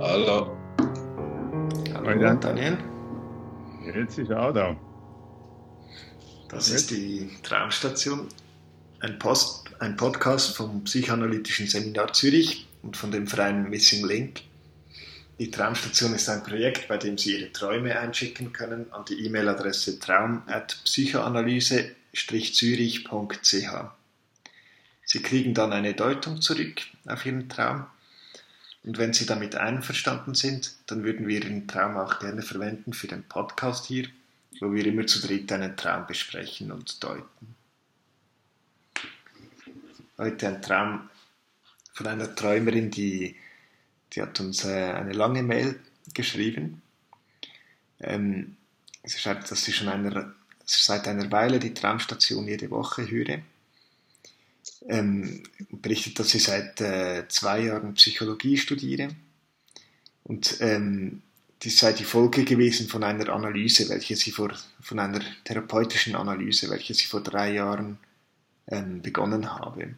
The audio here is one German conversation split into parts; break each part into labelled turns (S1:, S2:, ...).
S1: Hallo.
S2: Hallo.
S1: Daniel.
S2: Jetzt ist er auch da.
S1: Das ist die Traumstation, ein, Post, ein Podcast vom Psychoanalytischen Seminar Zürich und von dem freien Missing Link. Die Traumstation ist ein Projekt, bei dem Sie Ihre Träume einschicken können an die E-Mail-Adresse traum.psychoanalyse-zürich.ch. Sie kriegen dann eine Deutung zurück auf Ihren Traum und wenn Sie damit einverstanden sind, dann würden wir Ihren Traum auch gerne verwenden für den Podcast hier, wo wir immer zu dritt einen Traum besprechen und deuten. Heute ein Traum von einer Träumerin, die, die hat uns äh, eine lange Mail geschrieben. Ähm, sie schreibt, dass sie schon einer, seit einer Weile die Traumstation jede Woche höre ähm, berichtet, dass sie seit äh, zwei Jahren Psychologie studiere. Und ähm, das sei die Folge gewesen von einer Analyse, welche sie vor, von einer therapeutischen Analyse, welche sie vor drei Jahren ähm, begonnen habe.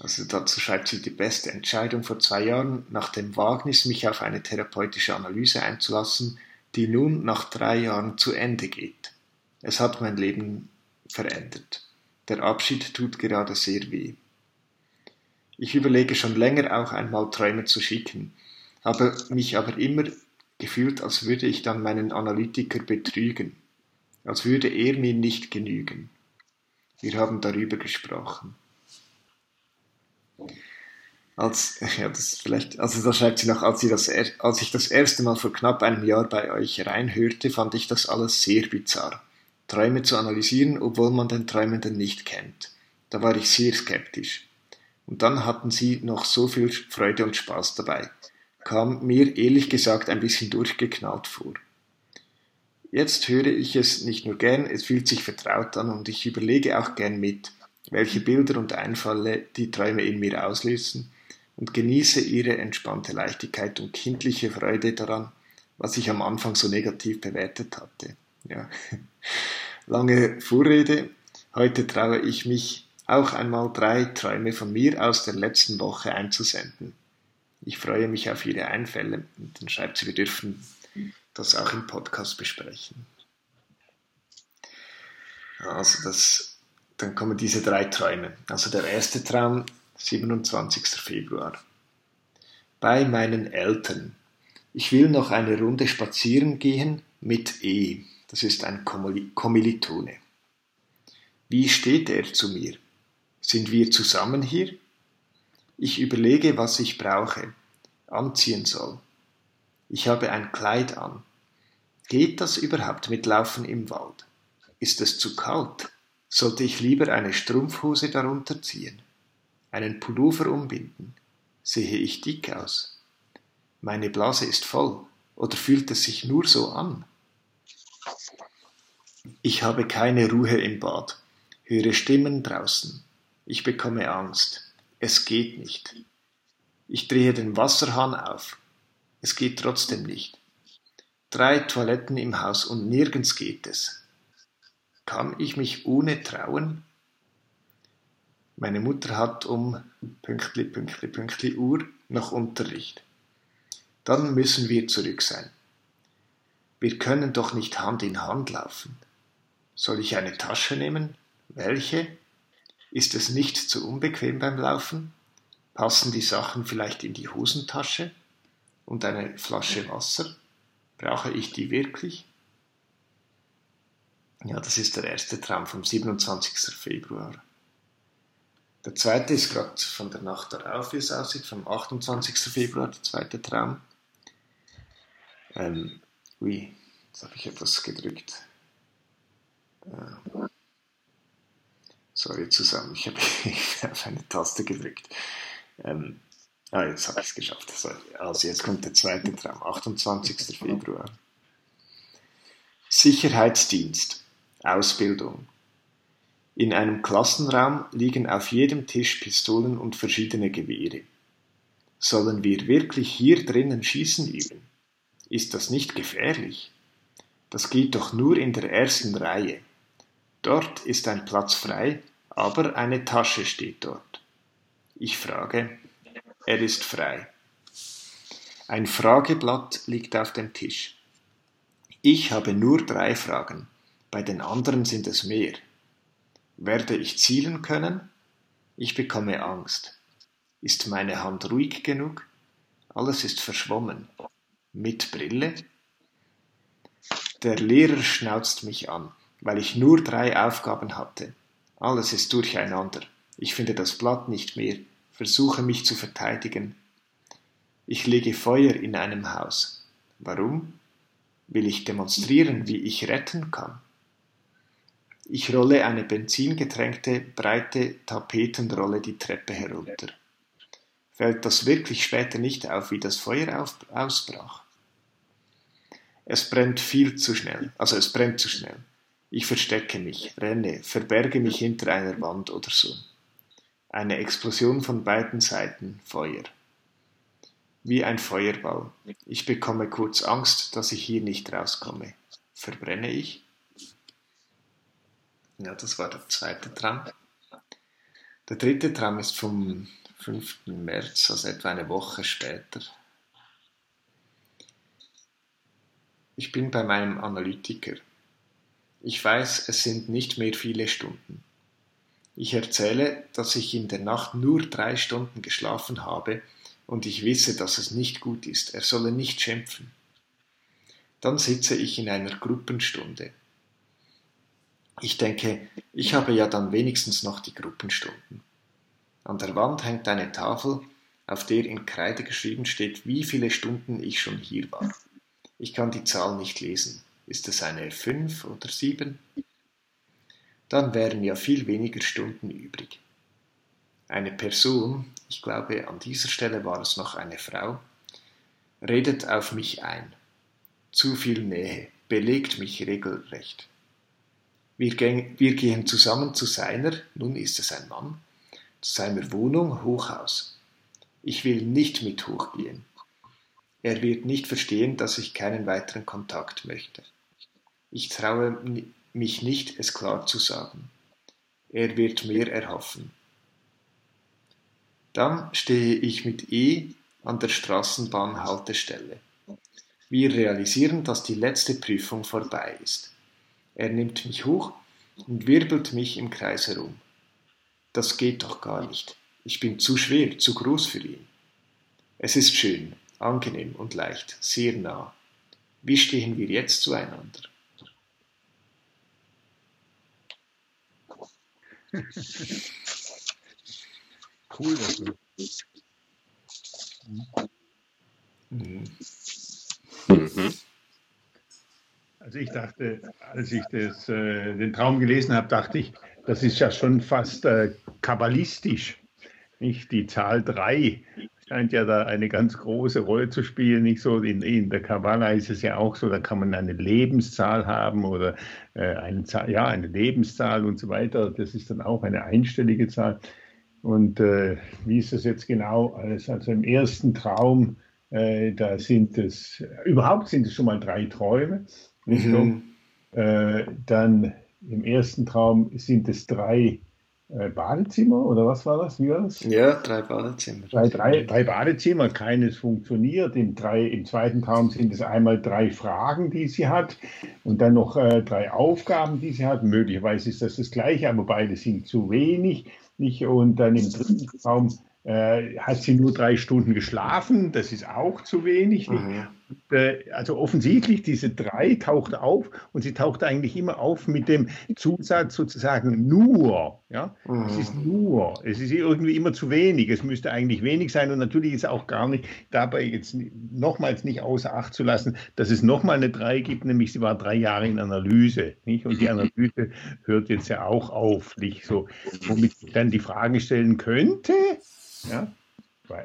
S1: Also dazu schreibt sie die beste Entscheidung vor zwei Jahren, nach dem Wagnis, mich auf eine therapeutische Analyse einzulassen, die nun nach drei Jahren zu Ende geht. Es hat mein Leben verändert. Der Abschied tut gerade sehr weh. Ich überlege schon länger auch einmal Träume zu schicken, habe mich aber immer gefühlt, als würde ich dann meinen Analytiker betrügen, als würde er mir nicht genügen. Wir haben darüber gesprochen. Als, ja, das vielleicht, also da schreibt sie noch, als, sie das, als ich das erste Mal vor knapp einem Jahr bei euch reinhörte, fand ich das alles sehr bizarr. Träume zu analysieren, obwohl man den Träumenden nicht kennt. Da war ich sehr skeptisch. Und dann hatten sie noch so viel Freude und Spaß dabei. Kam mir ehrlich gesagt ein bisschen durchgeknallt vor. Jetzt höre ich es nicht nur gern, es fühlt sich vertraut an und ich überlege auch gern mit, welche Bilder und Einfalle die Träume in mir auslösen und genieße ihre entspannte Leichtigkeit und kindliche Freude daran, was ich am Anfang so negativ bewertet hatte. Ja. Lange Vorrede. Heute traue ich mich auch einmal drei Träume von mir aus der letzten Woche einzusenden. Ich freue mich auf Ihre Einfälle und dann schreibt sie, wir dürfen das auch im Podcast besprechen. Also das, dann kommen diese drei Träume. Also der erste Traum, 27. Februar. Bei meinen Eltern. Ich will noch eine Runde spazieren gehen mit E. Das ist ein Kommilitone. Wie steht er zu mir? Sind wir zusammen hier? Ich überlege, was ich brauche, anziehen soll. Ich habe ein Kleid an. Geht das überhaupt mit Laufen im Wald? Ist es zu kalt? Sollte ich lieber eine Strumpfhose darunter ziehen? Einen Pullover umbinden? Sehe ich dick aus? Meine Blase ist voll. Oder fühlt es sich nur so an? Ich habe keine Ruhe im Bad, höre Stimmen draußen. Ich bekomme Angst. Es geht nicht. Ich drehe den Wasserhahn auf. Es geht trotzdem nicht. Drei Toiletten im Haus und nirgends geht es. Kann ich mich ohne trauen? Meine Mutter hat um Pünktli, Pünktli, Pünktli Uhr noch Unterricht. Dann müssen wir zurück sein. Wir können doch nicht Hand in Hand laufen. Soll ich eine Tasche nehmen? Welche? Ist es nicht zu unbequem beim Laufen? Passen die Sachen vielleicht in die Hosentasche? Und eine Flasche Wasser? Brauche ich die wirklich? Ja, das ist der erste Traum vom 27. Februar. Der zweite ist gerade von der Nacht darauf, wie es aussieht, vom 28. Februar, der zweite Traum. Ähm, ui, jetzt habe ich etwas gedrückt. Sorry zusammen, ich habe auf eine Taste gedrückt. Ähm, Ah, jetzt habe ich es geschafft. Also jetzt kommt der zweite Traum, 28. Februar. Sicherheitsdienst, Ausbildung. In einem Klassenraum liegen auf jedem Tisch Pistolen und verschiedene Gewehre. Sollen wir wirklich hier drinnen Schießen üben? Ist das nicht gefährlich? Das geht doch nur in der ersten Reihe. Dort ist ein Platz frei, aber eine Tasche steht dort. Ich frage, er ist frei. Ein Frageblatt liegt auf dem Tisch. Ich habe nur drei Fragen, bei den anderen sind es mehr. Werde ich zielen können? Ich bekomme Angst. Ist meine Hand ruhig genug? Alles ist verschwommen. Mit Brille? Der Lehrer schnauzt mich an, weil ich nur drei Aufgaben hatte. Alles ist durcheinander. Ich finde das Blatt nicht mehr, versuche mich zu verteidigen. Ich lege Feuer in einem Haus. Warum? Will ich demonstrieren, wie ich retten kann? Ich rolle eine benzingetränkte, breite Tapetenrolle die Treppe herunter. Fällt das wirklich später nicht auf, wie das Feuer auf, ausbrach? Es brennt viel zu schnell, also es brennt zu schnell. Ich verstecke mich, renne, verberge mich hinter einer Wand oder so. Eine Explosion von beiden Seiten, Feuer wie ein Feuerball. Ich bekomme kurz Angst, dass ich hier nicht rauskomme. Verbrenne ich? Ja, das war der zweite Traum. Der dritte Traum ist vom 5. März, also etwa eine Woche später. Ich bin bei meinem Analytiker. Ich weiß, es sind nicht mehr viele Stunden. Ich erzähle, dass ich in der Nacht nur drei Stunden geschlafen habe und ich wisse, dass es nicht gut ist, er solle nicht schimpfen. Dann sitze ich in einer Gruppenstunde. Ich denke, ich habe ja dann wenigstens noch die Gruppenstunden. An der Wand hängt eine Tafel, auf der in Kreide geschrieben steht, wie viele Stunden ich schon hier war. Ich kann die Zahl nicht lesen. Ist es eine 5 oder 7? Dann wären ja viel weniger Stunden übrig. Eine Person, ich glaube an dieser Stelle war es noch eine Frau, redet auf mich ein. Zu viel Nähe, belegt mich regelrecht. Wir, gehen, wir gehen zusammen zu seiner, nun ist es ein Mann, zu seiner Wohnung Hochhaus. Ich will nicht mit hochgehen. Er wird nicht verstehen, dass ich keinen weiteren Kontakt möchte. Ich traue mich nicht, es klar zu sagen. Er wird mehr erhoffen. Dann stehe ich mit E an der Straßenbahnhaltestelle. Wir realisieren, dass die letzte Prüfung vorbei ist. Er nimmt mich hoch und wirbelt mich im Kreis herum. Das geht doch gar nicht. Ich bin zu schwer, zu groß für ihn. Es ist schön, angenehm und leicht, sehr nah. Wie stehen wir jetzt zueinander?
S2: Cool, das ist.
S1: Mhm.
S2: Mhm. Also ich dachte, als ich das, äh, den Traum gelesen habe, dachte ich, das ist ja schon fast äh, kabbalistisch. Nicht? Die Zahl 3 scheint ja da eine ganz große Rolle zu spielen. Nicht so in, in der Kabbala ist es ja auch so, da kann man eine Lebenszahl haben oder äh, eine, Zahl, ja, eine Lebenszahl und so weiter. Das ist dann auch eine einstellige Zahl. Und äh, wie ist das jetzt genau? Also im ersten Traum, äh, da sind es, überhaupt sind es schon mal drei Träume. Mhm. Äh, dann im ersten Traum sind es drei äh, Badezimmer oder was war das? Wie war das?
S1: Ja, drei Badezimmer.
S2: Drei, drei, drei Badezimmer, keines funktioniert. Im, drei, Im zweiten Traum sind es einmal drei Fragen, die sie hat und dann noch äh, drei Aufgaben, die sie hat. Möglicherweise ist das das gleiche, aber beide sind zu wenig nicht? Und dann im dritten Traum äh, hat sie nur drei Stunden geschlafen, das ist auch zu wenig. Mhm. Äh, also offensichtlich, diese drei taucht auf und sie taucht eigentlich immer auf mit dem Zusatz sozusagen nur. Ja? Mhm. Es ist nur, es ist irgendwie immer zu wenig, es müsste eigentlich wenig sein und natürlich ist auch gar nicht dabei jetzt nochmals nicht außer Acht zu lassen, dass es nochmal eine drei gibt, nämlich sie war drei Jahre in Analyse. Nicht? Und die Analyse hört jetzt ja auch auf, nicht so, womit ich dann die Frage stellen könnte, ja?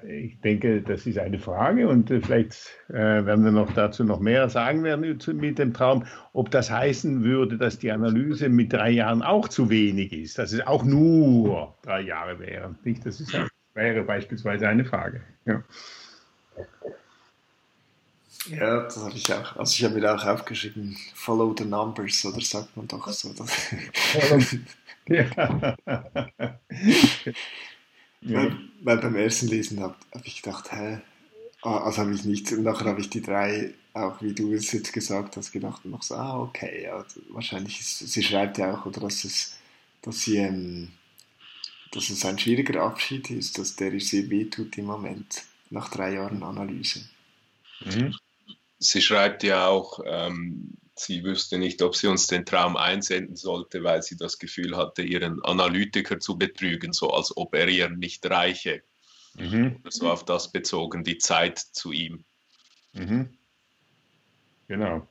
S2: Ich denke, das ist eine Frage und äh, vielleicht äh, werden wir noch dazu noch mehr sagen werden mit dem Traum, ob das heißen würde, dass die Analyse mit drei Jahren auch zu wenig ist, dass es auch nur drei Jahre wären. Nicht? Das ist, wäre beispielsweise eine Frage. Ja.
S1: Ja, das habe ich auch. Also ich habe mir auch aufgeschrieben, follow the numbers, oder sagt man doch so. ja. Weil, weil, beim ersten Lesen habe hab ich gedacht, hä? Ah, also habe ich nicht. Und nachher habe ich die drei, auch wie du es jetzt gesagt hast, gedacht und noch so, ah, okay, ja, wahrscheinlich ist, sie schreibt ja auch, oder dass es, dass sie, ähm, dass es ein schwieriger Abschied ist, dass der ihr sehr wehtut im Moment, nach drei Jahren Analyse.
S3: Mhm. Sie schreibt ja auch, ähm, sie wüsste nicht, ob sie uns den Traum einsenden sollte, weil sie das Gefühl hatte, ihren Analytiker zu betrügen, so als ob er ihr nicht reiche. Mhm. So auf das bezogen, die Zeit zu ihm.
S2: Mhm. Genau.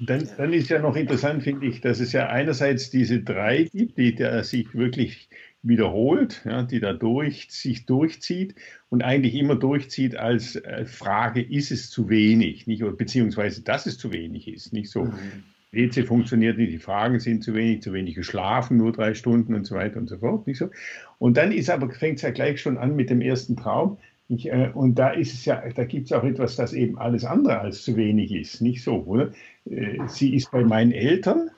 S2: Dann, dann, ist ja noch interessant, finde ich, dass es ja einerseits diese drei gibt, die der sich wirklich wiederholt, ja, die da durch, sich durchzieht und eigentlich immer durchzieht als äh, Frage, ist es zu wenig, nicht, beziehungsweise dass es zu wenig ist, nicht so. Mhm. WC funktioniert nicht, die Fragen sind zu wenig, zu wenig geschlafen, nur drei Stunden und so weiter und so fort, nicht so. Und dann ist aber, fängt es ja gleich schon an mit dem ersten Traum. Ich, äh, und da ist es ja, da gibt es auch etwas, das eben alles andere als zu wenig ist, nicht so, oder? Äh, sie ist bei meinen Eltern,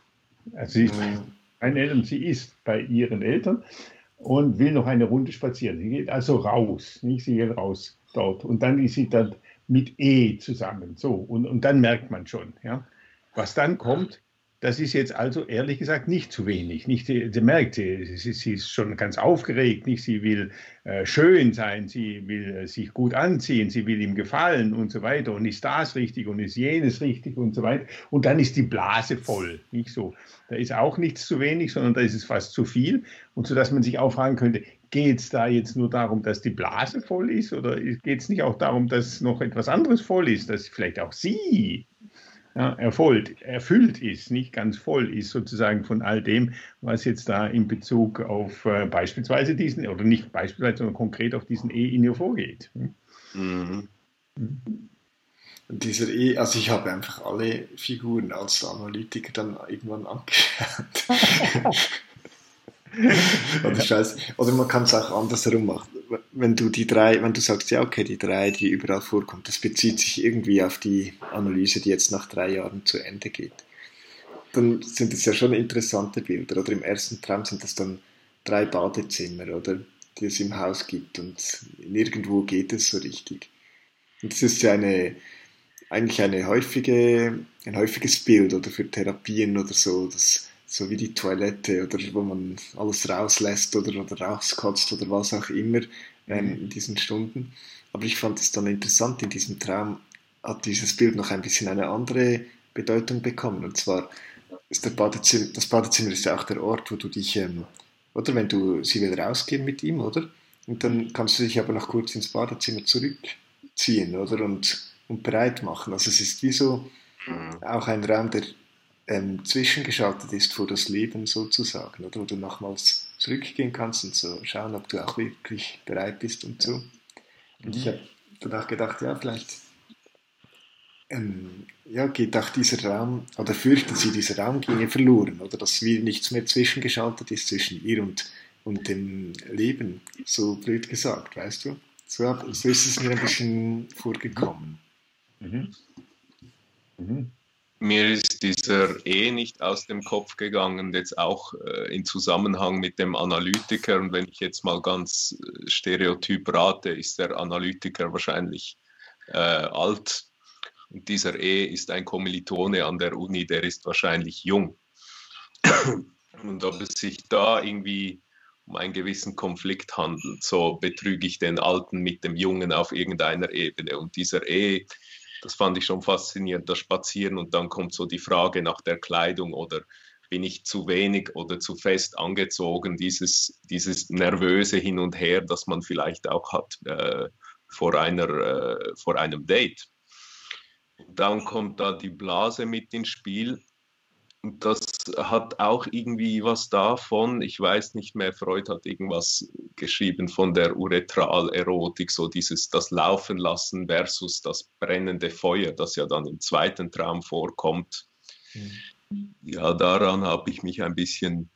S2: also sie ist bei mhm. meinen Eltern, sie ist bei ihren Eltern und will noch eine Runde spazieren. Sie geht also raus, nicht? Sie geht raus dort. Und dann ist sie dann mit E zusammen. So, und, und dann merkt man schon, ja. Was dann kommt, das ist jetzt also ehrlich gesagt nicht zu wenig. Nicht, sie, merkt, sie, sie, sie, ist schon ganz aufgeregt. Nicht, sie will äh, schön sein, sie will äh, sich gut anziehen, sie will ihm gefallen und so weiter. Und ist das richtig und ist jenes richtig und so weiter. Und dann ist die Blase voll. Nicht so. Da ist auch nichts zu wenig, sondern da ist es fast zu viel. Und so dass man sich auch fragen könnte, geht es da jetzt nur darum, dass die Blase voll ist oder geht es nicht auch darum, dass noch etwas anderes voll ist, dass vielleicht auch sie ja, erfüllt, erfüllt ist, nicht ganz voll ist sozusagen von all dem, was jetzt da in Bezug auf äh, beispielsweise diesen, oder nicht beispielsweise, sondern konkret auf diesen E-Inio vorgeht. Mhm.
S1: Mhm. Dieser E, also ich habe einfach alle Figuren als Analytiker dann irgendwann angeschaut. oder, Scheiß. oder man kann es auch andersherum machen. Wenn du die drei, wenn du sagst, ja, okay, die drei, die überall vorkommen, das bezieht sich irgendwie auf die Analyse, die jetzt nach drei Jahren zu Ende geht. Dann sind es ja schon interessante Bilder. Oder im ersten Traum sind das dann drei Badezimmer, oder? Die es im Haus gibt und nirgendwo geht es so richtig. Und das ist ja eine, eigentlich eine häufige, ein häufiges Bild oder für Therapien oder so, dass so wie die Toilette oder wo man alles rauslässt oder, oder rauskotzt oder was auch immer ähm, mhm. in diesen Stunden. Aber ich fand es dann interessant, in diesem Traum hat dieses Bild noch ein bisschen eine andere Bedeutung bekommen. Und zwar ist der Badezimmer, das Badezimmer ist ja auch der Ort, wo du dich, ähm, oder wenn du, sie will rausgehen mit ihm, oder? Und dann kannst du dich aber noch kurz ins Badezimmer zurückziehen, oder? Und, und bereit machen. Also es ist wie so mhm. auch ein Raum, der ähm, zwischengeschaltet ist vor das Leben sozusagen, oder wo du nochmals zurückgehen kannst und so schauen, ob du auch wirklich bereit bist und so. Und ich mhm. habe danach gedacht, ja, vielleicht ähm, ja, geht auch dieser Raum, oder fürchten sie, dieser Raum ginge verloren, oder dass wie nichts mehr zwischengeschaltet ist zwischen ihr und, und dem Leben, so blöd gesagt, weißt du? So, so ist es mir ein bisschen vorgekommen. Mhm.
S3: Mhm mir ist dieser E nicht aus dem Kopf gegangen, jetzt auch äh, in Zusammenhang mit dem Analytiker. Und wenn ich jetzt mal ganz äh, stereotyp rate, ist der Analytiker wahrscheinlich äh, alt. Und dieser E ist ein Kommilitone an der Uni, der ist wahrscheinlich jung. Und ob es sich da irgendwie um einen gewissen Konflikt handelt, so betrüge ich den Alten mit dem Jungen auf irgendeiner Ebene. Und dieser E das fand ich schon faszinierend, das Spazieren und dann kommt so die Frage nach der Kleidung oder bin ich zu wenig oder zu fest angezogen, dieses, dieses nervöse Hin und Her, das man vielleicht auch hat äh, vor, einer, äh, vor einem Date. Dann kommt da die Blase mit ins Spiel. Und das hat auch irgendwie was davon, ich weiß nicht mehr, Freud hat irgendwas geschrieben von der Uretralerotik, so dieses das Laufen lassen versus das brennende Feuer, das ja dann im zweiten Traum vorkommt. Mhm. Ja, daran habe ich mich ein bisschen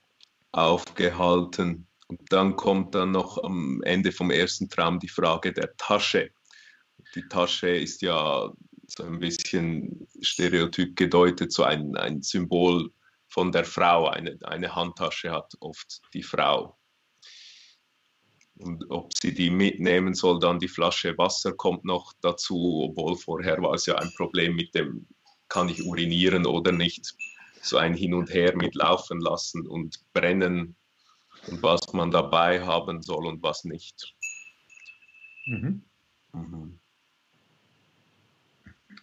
S3: aufgehalten. Und dann kommt dann noch am Ende vom ersten Traum die Frage der Tasche. Die Tasche ist ja so ein bisschen stereotyp gedeutet, so ein, ein Symbol von der Frau. Eine, eine Handtasche hat oft die Frau. Und ob sie die mitnehmen soll, dann die Flasche Wasser kommt noch dazu, obwohl vorher war es ja ein Problem mit dem, kann ich urinieren oder nicht. So ein Hin und Her mit laufen lassen und brennen und was man dabei haben soll und was nicht. Mhm.
S2: Mhm.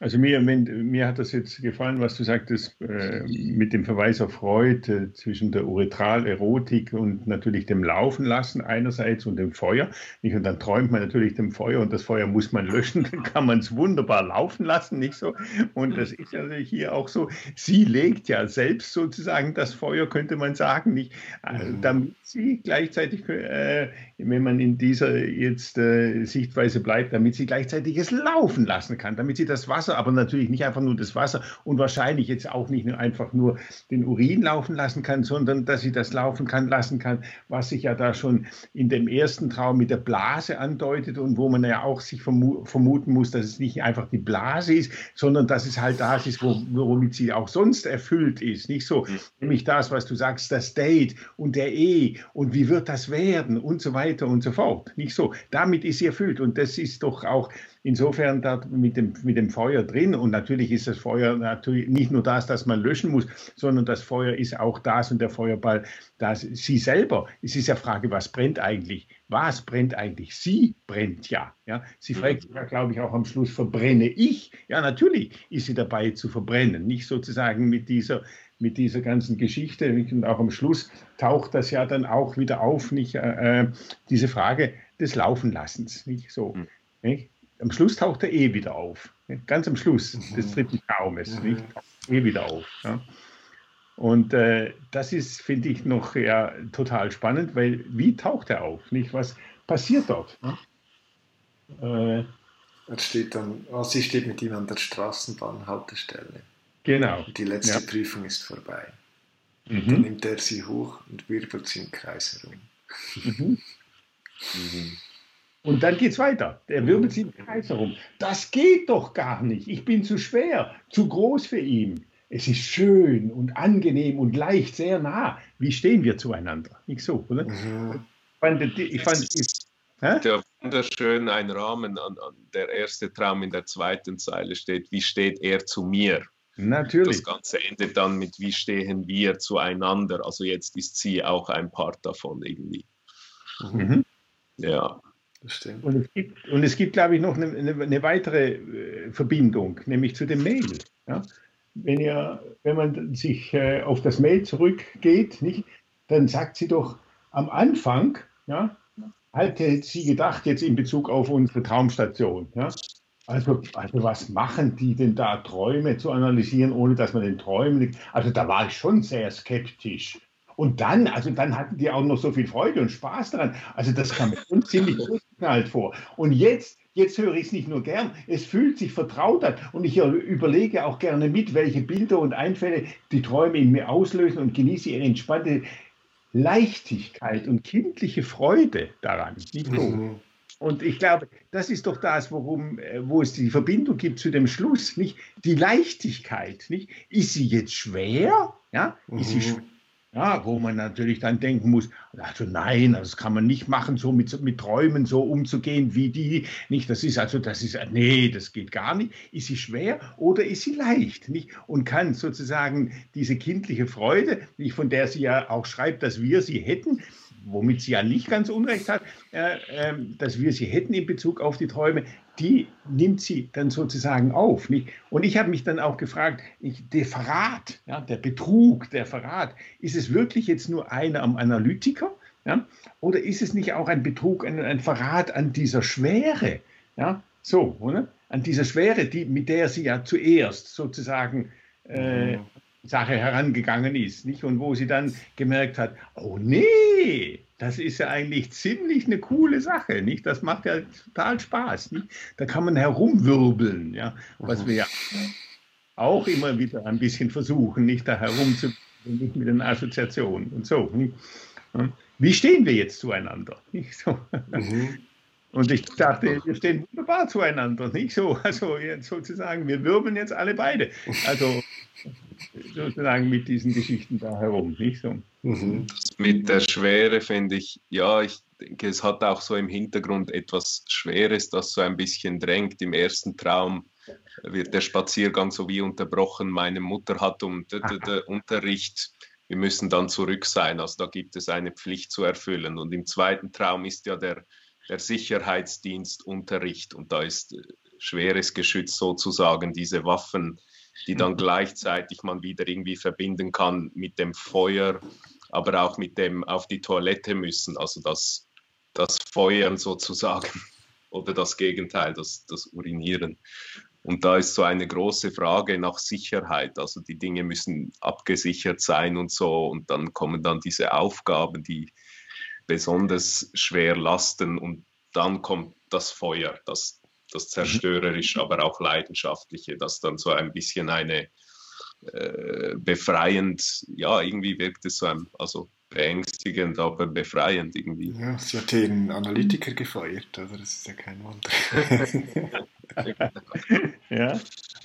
S2: Also mir, mir hat das jetzt gefallen, was du sagtest, äh, mit dem Verweis auf Freud äh, zwischen der Uretralerotik und natürlich dem Laufen lassen einerseits und dem Feuer. Nicht? Und dann träumt man natürlich dem Feuer und das Feuer muss man löschen, dann kann man es wunderbar laufen lassen, nicht so? Und das ist ja hier auch so. Sie legt ja selbst sozusagen das Feuer, könnte man sagen, nicht? Also, damit sie gleichzeitig, äh, wenn man in dieser jetzt äh, Sichtweise bleibt, damit sie gleichzeitig es laufen lassen kann, damit sie das Wasser aber natürlich nicht einfach nur das Wasser und wahrscheinlich jetzt auch nicht nur einfach nur den Urin laufen lassen kann, sondern dass sie das laufen kann, lassen kann, was sich ja da schon in dem ersten Traum mit der Blase andeutet und wo man ja auch sich vermuten muss, dass es nicht einfach die Blase ist, sondern dass es halt das ist, womit sie auch sonst erfüllt ist. Nicht so, mhm. nämlich das, was du sagst, das Date und der E und wie wird das werden und so weiter und so fort. Nicht so. Damit ist sie erfüllt und das ist doch auch insofern da mit dem, mit dem Feuer drin. Und natürlich ist das Feuer natürlich nicht nur das, das man löschen muss, sondern das Feuer ist auch das und der Feuerball, das sie selber. Es ist ja Frage, was brennt eigentlich? Was brennt eigentlich? Sie brennt ja. ja? Sie mhm. fragt ja, glaube ich, auch am Schluss, verbrenne ich? Ja, natürlich ist sie dabei zu verbrennen. Nicht sozusagen mit dieser mit dieser ganzen Geschichte. Und auch am Schluss taucht das ja dann auch wieder auf, nicht äh, äh diese Frage des Laufenlassens. Nicht so. Mhm. Nicht? am Schluss taucht er eh wieder auf. Ganz am Schluss des mhm. dritten Traumes. Mhm. Nicht? Eh wieder auf. Ja. Und äh, das ist, finde ich, noch ja, total spannend, weil wie taucht er auf? Nicht? Was passiert dort?
S1: Äh, er steht dann, oh, sie steht mit ihm an der Straßenbahnhaltestelle.
S2: Genau.
S1: Die letzte ja. Prüfung ist vorbei. Mhm. Dann nimmt er sie hoch und wirbelt sie im Kreis herum. Mhm.
S2: mhm. Und dann geht es weiter. Der wirbelt sich im Kreis herum. Das geht doch gar nicht. Ich bin zu schwer, zu groß für ihn. Es ist schön und angenehm und leicht, sehr nah. Wie stehen wir zueinander? Nicht so, oder? Mhm.
S3: Ich fand, ich fand der wunderschön ein Rahmen, an, an, der erste Traum in der zweiten Zeile steht, wie steht er zu mir?
S2: Natürlich.
S3: Das Ganze endet dann mit, wie stehen wir zueinander? Also jetzt ist sie auch ein Part davon irgendwie. Mhm. Ja.
S2: Und es gibt, und es gibt glaube ich, noch eine, eine, weitere äh, Verbindung, nämlich zu dem Mail. Ja? Wenn, ihr, wenn man sich äh, auf das Mail zurückgeht, nicht, dann sagt sie doch am Anfang, ja, hätte sie gedacht, jetzt in Bezug auf unsere Traumstation, ja, also, also was machen die denn da, Träume zu analysieren, ohne dass man den Träumen, also da war ich schon sehr skeptisch. Und dann, also dann hatten die auch noch so viel Freude und Spaß daran. Also das kam mir schon ziemlich durchgeknallt vor. Und jetzt, jetzt höre ich es nicht nur gern, es fühlt sich vertraut an. Und ich überlege auch gerne mit, welche Bilder und Einfälle die Träume in mir auslösen und genieße ihre entspannte Leichtigkeit und kindliche Freude daran. Nicht so. Mhm. Und ich glaube, das ist doch das, worum, äh, wo es die Verbindung gibt zu dem Schluss, nicht? Die Leichtigkeit, nicht? Ist sie jetzt schwer? Ja? Ist sie mhm. schwer? Ja, wo man natürlich dann denken muss, also nein, das kann man nicht machen, so mit, mit Träumen so umzugehen wie die. Nicht, das ist also, das ist, nee, das geht gar nicht. Ist sie schwer oder ist sie leicht? Nicht? Und kann sozusagen diese kindliche Freude, von der sie ja auch schreibt, dass wir sie hätten, womit sie ja nicht ganz unrecht hat, äh, äh, dass wir sie hätten in Bezug auf die Träume, die nimmt sie dann sozusagen auf. Nicht? Und ich habe mich dann auch gefragt, ich, der Verrat, ja, der Betrug, der Verrat, ist es wirklich jetzt nur einer am Analytiker? Ja? Oder ist es nicht auch ein Betrug, ein, ein Verrat an dieser Schwere? Ja? So, oder? An dieser Schwere, die, mit der sie ja zuerst sozusagen äh, mhm. Sache herangegangen ist, nicht? Und wo sie dann gemerkt hat, oh nee, das ist ja eigentlich ziemlich eine coole Sache, nicht? Das macht ja total Spaß, nicht? Da kann man herumwirbeln, ja, was wir ja auch immer wieder ein bisschen versuchen, nicht da herumzuwirbeln, nicht mit den Assoziationen und so. Nicht? Wie stehen wir jetzt zueinander? Nicht so. Mhm. Und ich dachte, wir stehen wunderbar zueinander, nicht so? Also sozusagen, wir wirbeln jetzt alle beide. Also sozusagen mit diesen Geschichten da herum, nicht so?
S3: Mhm. Mit der Schwere finde ich, ja, ich denke, es hat auch so im Hintergrund etwas Schweres, das so ein bisschen drängt. Im ersten Traum wird der Spaziergang so wie unterbrochen. Meine Mutter hat um Unterricht, wir müssen dann zurück sein. Also da gibt es eine Pflicht zu erfüllen. Und im zweiten Traum ist ja der, der Sicherheitsdienst Unterricht und da ist äh, schweres Geschütz sozusagen, diese Waffen die dann gleichzeitig man wieder irgendwie verbinden kann mit dem Feuer, aber auch mit dem auf die Toilette müssen, also das, das Feuern sozusagen oder das Gegenteil, das, das Urinieren. Und da ist so eine große Frage nach Sicherheit. Also die Dinge müssen abgesichert sein und so. Und dann kommen dann diese Aufgaben, die besonders schwer lasten. Und dann kommt das Feuer, das, das mhm. zerstörerische, aber auch leidenschaftliche, das dann so ein bisschen eine äh, befreiend, ja, irgendwie wirkt es so ein, also beängstigend, aber befreiend irgendwie.
S1: Ja, sie hat den Analytiker gefeuert, also das ist ja kein Wunder.
S2: ja.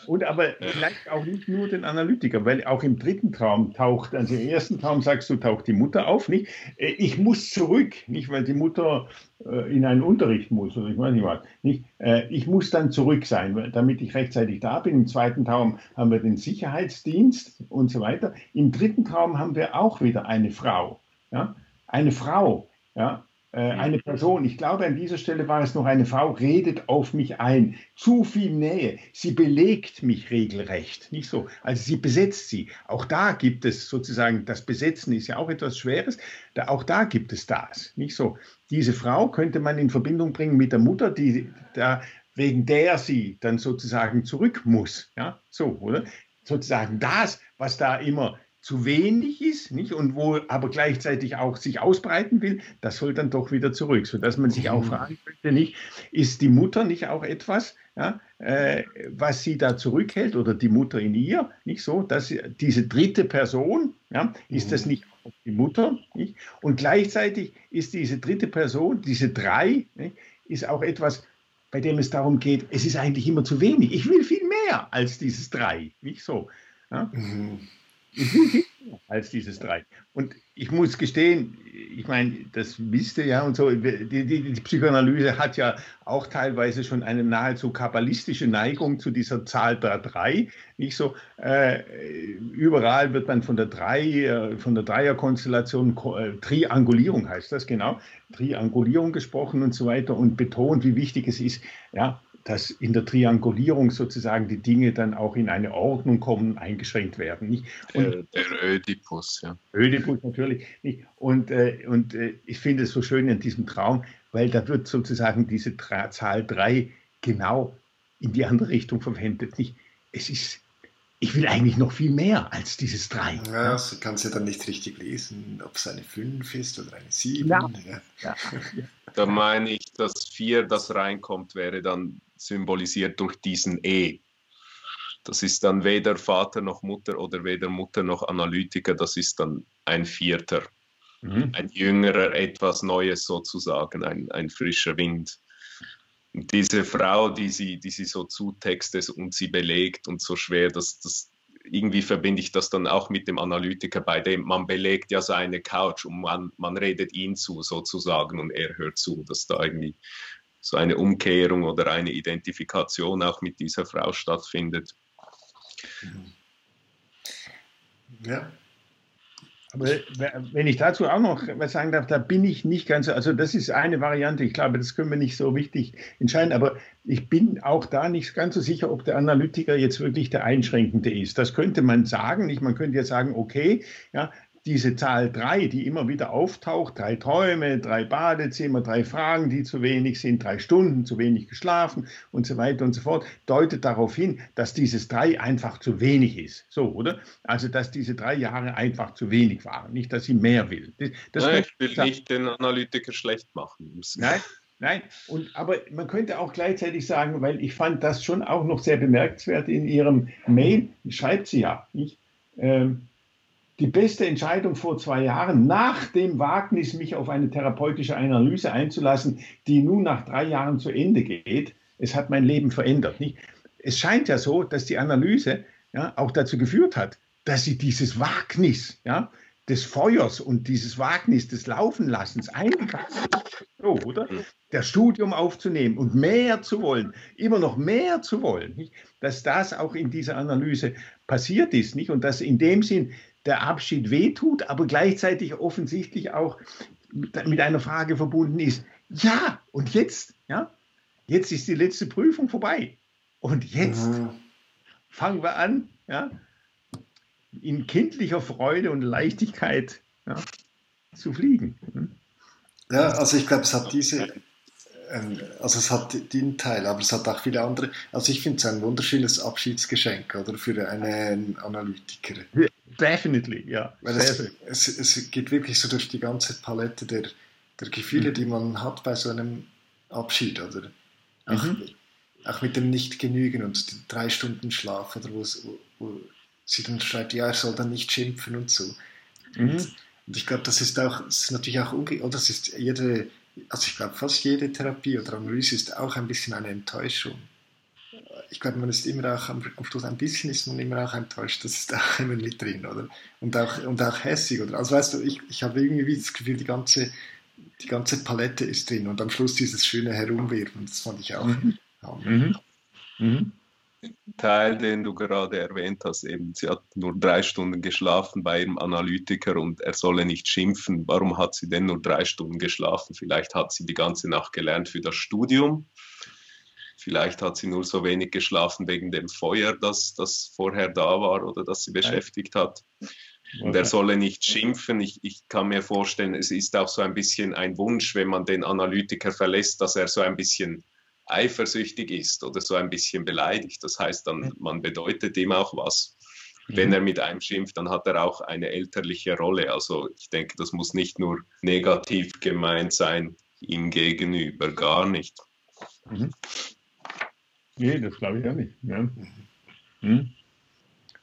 S2: Und aber vielleicht auch nicht nur den Analytiker, weil auch im dritten Traum taucht, also im ersten Traum sagst du, taucht die Mutter auf, nicht? Äh, ich muss zurück, nicht, weil die Mutter äh, in einen Unterricht muss oder ich weiß nicht was, nicht? Äh, ich muss dann zurück sein, damit ich rechtzeitig da bin. Im zweiten Traum haben wir den Sicherheitsdienst und so weiter. Im dritten Traum haben wir auch wieder eine Frau, ja? Eine Frau, ja? Äh, eine Person, ich glaube an dieser Stelle war es noch eine Frau, redet auf mich ein. Zu viel Nähe. Sie belegt mich regelrecht. Nicht so. Also sie besetzt sie. Auch da gibt es sozusagen, das Besetzen ist ja auch etwas Schweres. Da, auch da gibt es das. Nicht so. Diese Frau könnte man in Verbindung bringen mit der Mutter, die da, wegen der sie dann sozusagen zurück muss. Ja, so, oder? Sozusagen das, was da immer zu wenig ist, nicht? Und wo aber gleichzeitig auch sich ausbreiten will, das soll dann doch wieder zurück, sodass man sich auch mhm. fragen könnte, nicht, ist die Mutter nicht auch etwas, ja, äh, was sie da zurückhält oder die Mutter in ihr, nicht so, dass diese dritte Person, ja, ist das mhm. nicht auch die Mutter, nicht? Und gleichzeitig ist diese dritte Person, diese drei, nicht, ist auch etwas, bei dem es darum geht, es ist eigentlich immer zu wenig. Ich will viel mehr als dieses drei, nicht so. Ja? Mhm als dieses drei. Und ich muss gestehen, ich meine, das wisst ihr ja und so, die, die, die, Psychoanalyse hat ja auch teilweise schon eine nahezu kabbalistische Neigung zu dieser Zahl der drei. Nicht so, äh, überall wird man von der drei, äh, von der Dreierkonstellation, äh, Triangulierung heißt das genau, Triangulierung gesprochen und so weiter und betont, wie wichtig es ist, ja, dass in der Triangulierung sozusagen die Dinge dann auch in eine Ordnung kommen, eingeschränkt werden. Nicht?
S3: Und der, der Ödipus, ja.
S2: Ödipus natürlich. Nicht? Und, äh, und äh, ich finde es so schön in diesem Traum, weil da wird sozusagen diese Tra Zahl 3 genau in die andere Richtung verwendet. Nicht? Es ist, ich will eigentlich noch viel mehr als dieses 3.
S1: Ja, du kannst ja dann nicht richtig lesen, ob es eine 5 ist oder eine 7. Ja. Ja.
S3: Da meine ich, dass 4, das reinkommt, wäre dann symbolisiert durch diesen E. Das ist dann weder Vater noch Mutter oder weder Mutter noch Analytiker, das ist dann ein Vierter, mhm. ein jüngerer, etwas Neues sozusagen, ein, ein frischer Wind. Und diese Frau, die sie, die sie so zutextet und sie belegt und so schwer, das, das, irgendwie verbinde ich das dann auch mit dem Analytiker, bei dem man belegt ja seine Couch und man, man redet ihn zu sozusagen und er hört zu, dass da irgendwie so eine Umkehrung oder eine Identifikation auch mit dieser Frau stattfindet.
S2: Mhm. Ja. Aber wenn ich dazu auch noch was sagen darf, da bin ich nicht ganz, also das ist eine Variante, ich glaube, das können wir nicht so wichtig entscheiden, aber ich bin auch da nicht ganz so sicher, ob der Analytiker jetzt wirklich der Einschränkende ist. Das könnte man sagen, nicht? man könnte ja sagen, okay, ja, diese Zahl drei, die immer wieder auftaucht, drei Träume, drei Badezimmer, drei Fragen, die zu wenig sind, drei Stunden zu wenig geschlafen und so weiter und so fort, deutet darauf hin, dass dieses drei einfach zu wenig ist. So, oder? Also, dass diese drei Jahre einfach zu wenig waren, nicht, dass sie mehr will.
S3: Das, das Nein, ich will nicht den Analytiker schlecht machen.
S2: Nein, Nein, und, aber man könnte auch gleichzeitig sagen, weil ich fand das schon auch noch sehr bemerkenswert in Ihrem Mail, schreibt sie ja, nicht? Ähm, die beste Entscheidung vor zwei Jahren, nach dem Wagnis, mich auf eine therapeutische Analyse einzulassen, die nun nach drei Jahren zu Ende geht. Es hat mein Leben verändert. Nicht? Es scheint ja so, dass die Analyse ja, auch dazu geführt hat, dass sie dieses Wagnis ja, des Feuers und dieses Wagnis des Laufenlassens eingegangen. So, oder? Das Studium aufzunehmen und mehr zu wollen, immer noch mehr zu wollen, nicht? dass das auch in dieser Analyse passiert ist, nicht? Und dass in dem Sinn der Abschied wehtut, aber gleichzeitig offensichtlich auch mit einer Frage verbunden ist. Ja, und jetzt, ja, jetzt ist die letzte Prüfung vorbei. Und jetzt mhm. fangen wir an, ja, in kindlicher Freude und Leichtigkeit ja, zu fliegen. Hm?
S1: Ja, also ich glaube, es hat diese, ähm, also es hat den Teil, aber es hat auch viele andere. Also ich finde es ein wunderschönes Abschiedsgeschenk, oder für einen Analytiker.
S2: Definitely, ja.
S1: Weil es, es, es, geht wirklich so durch die ganze Palette der, der Gefühle, mhm. die man hat bei so einem Abschied, oder? Auch, mhm. auch mit dem Nicht-Genügen und den drei Stunden Schlaf, oder wo, wo, wo, sie dann schreibt, ja, er soll dann nicht schimpfen und so. Mhm. Und, und, ich glaube, das ist auch, das ist natürlich auch, oder das ist jede, also ich glaube, fast jede Therapie oder Analyse ist auch ein bisschen eine Enttäuschung ich glaube, man ist immer auch am, Schluss ein bisschen ist man immer auch enttäuscht, das ist auch immer mit drin, oder? Und auch, und auch hässig, oder? Also weißt du, ich, ich habe irgendwie das Gefühl, die ganze, die ganze Palette ist drin und am Schluss dieses schöne Herumwerfen, das fand ich auch. Mhm. Mhm.
S3: Mhm. Teil, den du gerade erwähnt hast, eben, sie hat nur drei Stunden geschlafen bei ihrem Analytiker und er solle nicht schimpfen. Warum hat sie denn nur drei Stunden geschlafen? Vielleicht hat sie die ganze Nacht gelernt für das Studium Vielleicht hat sie nur so wenig geschlafen wegen dem Feuer, das, das vorher da war oder das sie beschäftigt hat. Und er solle nicht schimpfen. Ich, ich kann mir vorstellen, es ist auch so ein bisschen ein Wunsch, wenn man den Analytiker verlässt, dass er so ein bisschen eifersüchtig ist oder so ein bisschen beleidigt. Das heißt dann, man bedeutet ihm auch was. Wenn mhm. er mit einem schimpft, dann hat er auch eine elterliche Rolle. Also ich denke, das muss nicht nur negativ gemeint sein ihm gegenüber, gar nicht. Mhm.
S2: Nee, das glaube ich auch nicht. Ja. Hm?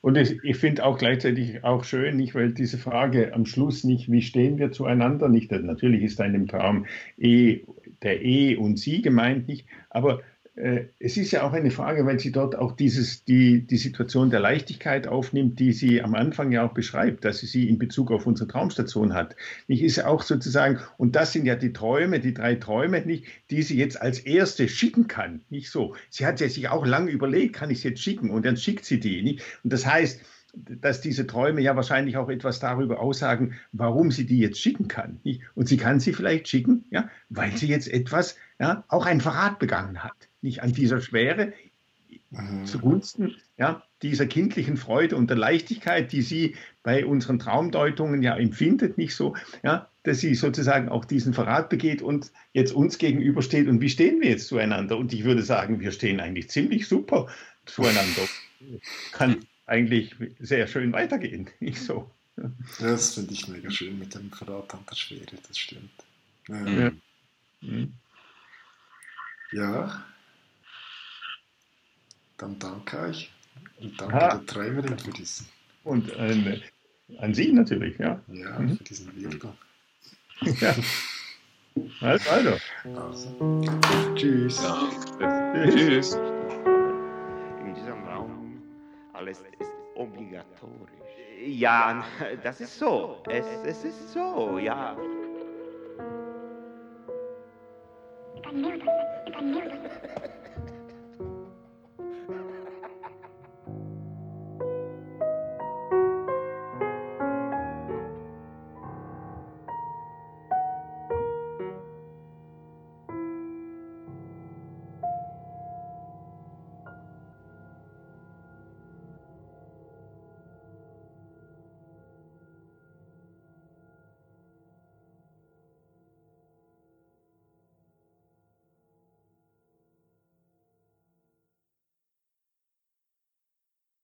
S2: Und es, ich finde auch gleichzeitig auch schön, nicht, weil diese Frage am Schluss nicht, wie stehen wir zueinander, nicht, natürlich ist da in dem Traum eh, der E und Sie gemeint nicht, aber es ist ja auch eine Frage, weil sie dort auch dieses, die, die Situation der Leichtigkeit aufnimmt, die sie am Anfang ja auch beschreibt, dass sie sie in Bezug auf unsere Traumstation hat. Ich ist ja auch sozusagen, und das sind ja die Träume, die drei Träume, nicht, die sie jetzt als erste schicken kann. Nicht so. Sie hat ja sich auch lange überlegt, kann ich es jetzt schicken? Und dann schickt sie die. Nicht? Und das heißt, dass diese Träume ja wahrscheinlich auch etwas darüber aussagen, warum sie die jetzt schicken kann. Nicht? Und sie kann sie vielleicht schicken, ja, weil sie jetzt etwas, ja, auch ein Verrat begangen hat nicht an dieser Schwere mhm. zugunsten ja, dieser kindlichen Freude und der Leichtigkeit, die sie bei unseren Traumdeutungen ja empfindet, nicht so, ja, dass sie sozusagen auch diesen Verrat begeht und jetzt uns gegenübersteht. Und wie stehen wir jetzt zueinander? Und ich würde sagen, wir stehen eigentlich ziemlich super zueinander. Kann eigentlich sehr schön weitergehen, nicht so.
S1: Das finde ich mega schön mit dem Verrat an der Schwere, das stimmt. Ja. ja. Ja. Dann danke euch und danke ha. der Träumerin für diesen.
S2: Und äh, an Sie natürlich, ja.
S1: Ja, mhm. für diesen Wirbel.
S2: ja. Also, also.
S1: also. Tschüss.
S4: Ja. Tschüss. In diesem Raum alles ist obligatorisch. Ja, das ist so. Es, es ist so, ja. Thank you.